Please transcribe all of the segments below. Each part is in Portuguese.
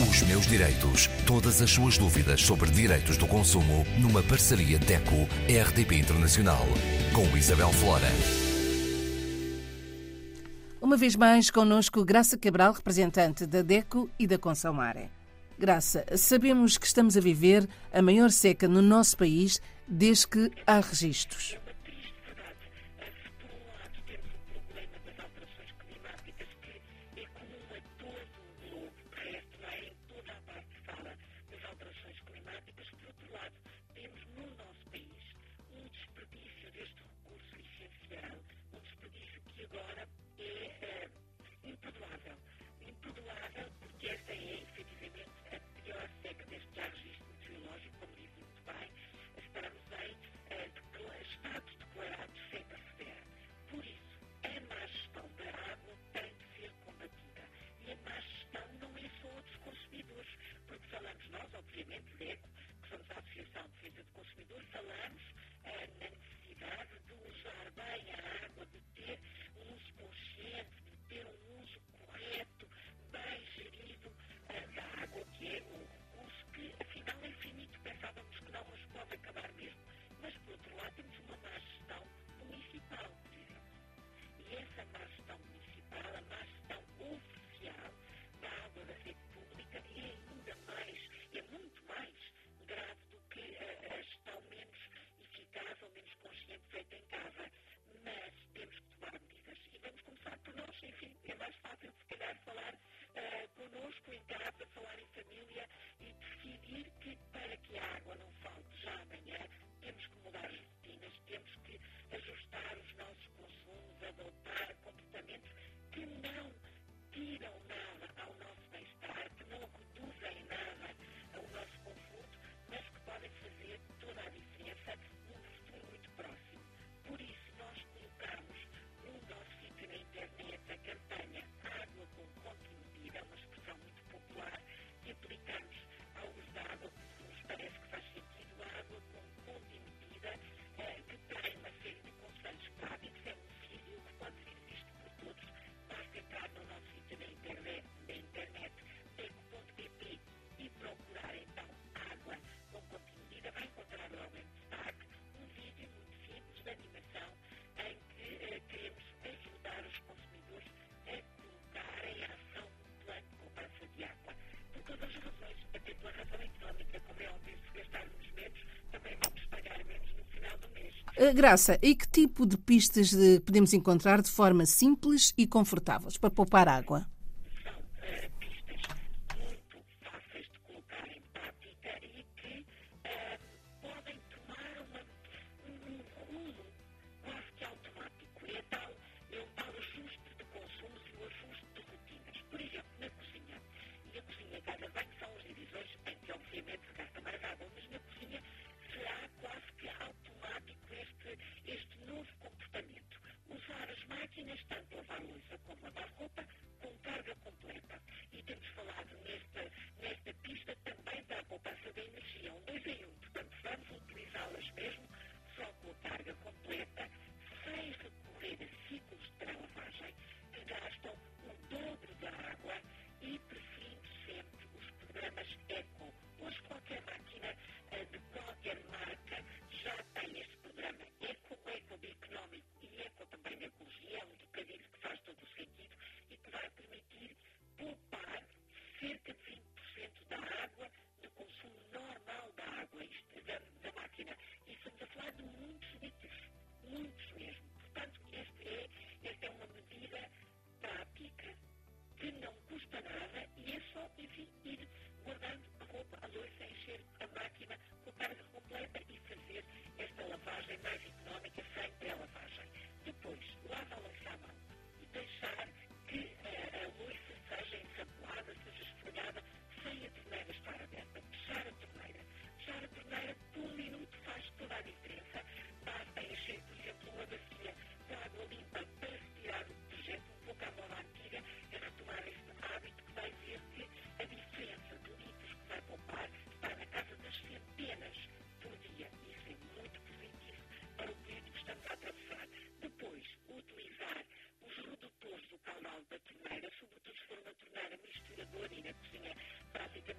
Os meus direitos. Todas as suas dúvidas sobre direitos do consumo numa parceria DECO-RDP Internacional. Com Isabel Flora. Uma vez mais, connosco Graça Cabral, representante da DECO e da Consomare. Graça, sabemos que estamos a viver a maior seca no nosso país desde que há registros. Graça, e que tipo de pistas podemos encontrar de forma simples e confortável para poupar água?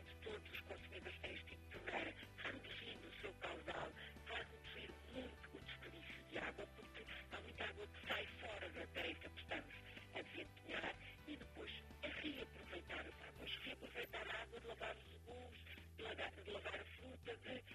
de todos os consumidores têm este tipo de torneira, reduzindo o seu caudal, vai reduzir muito o desperdício de água, porque há muita água que sai fora da tarefa que estamos a desempenhar e depois a reaproveitar as águas, reaproveitar a água de lavar os legumes, lavar, de lavar a fruta, de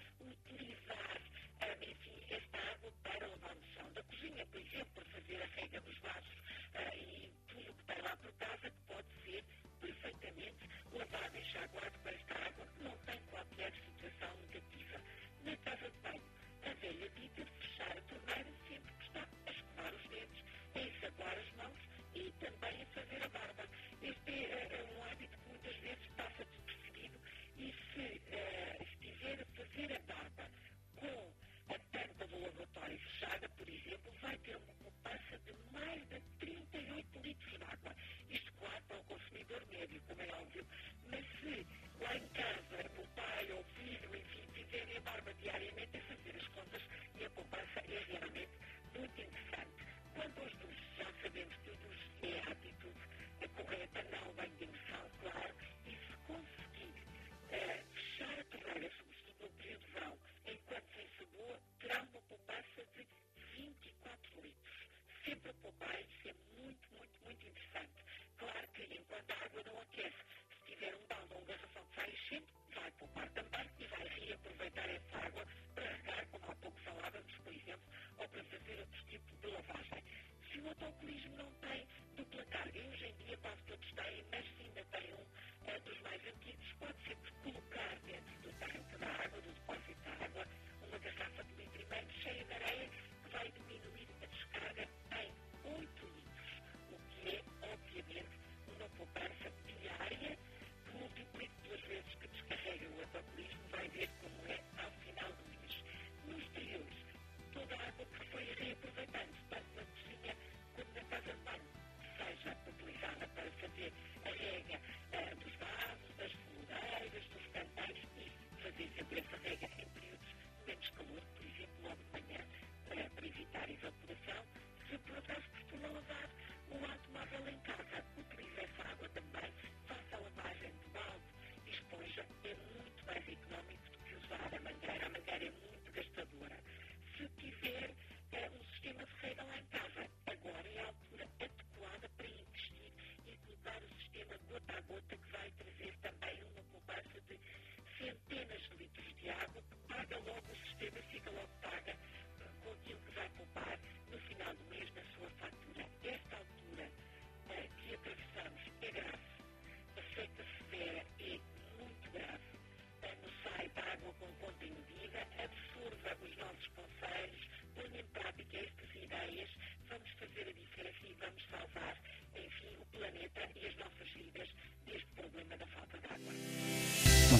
populismo não tem dupla carga e hoje em dia quase todos têm, mas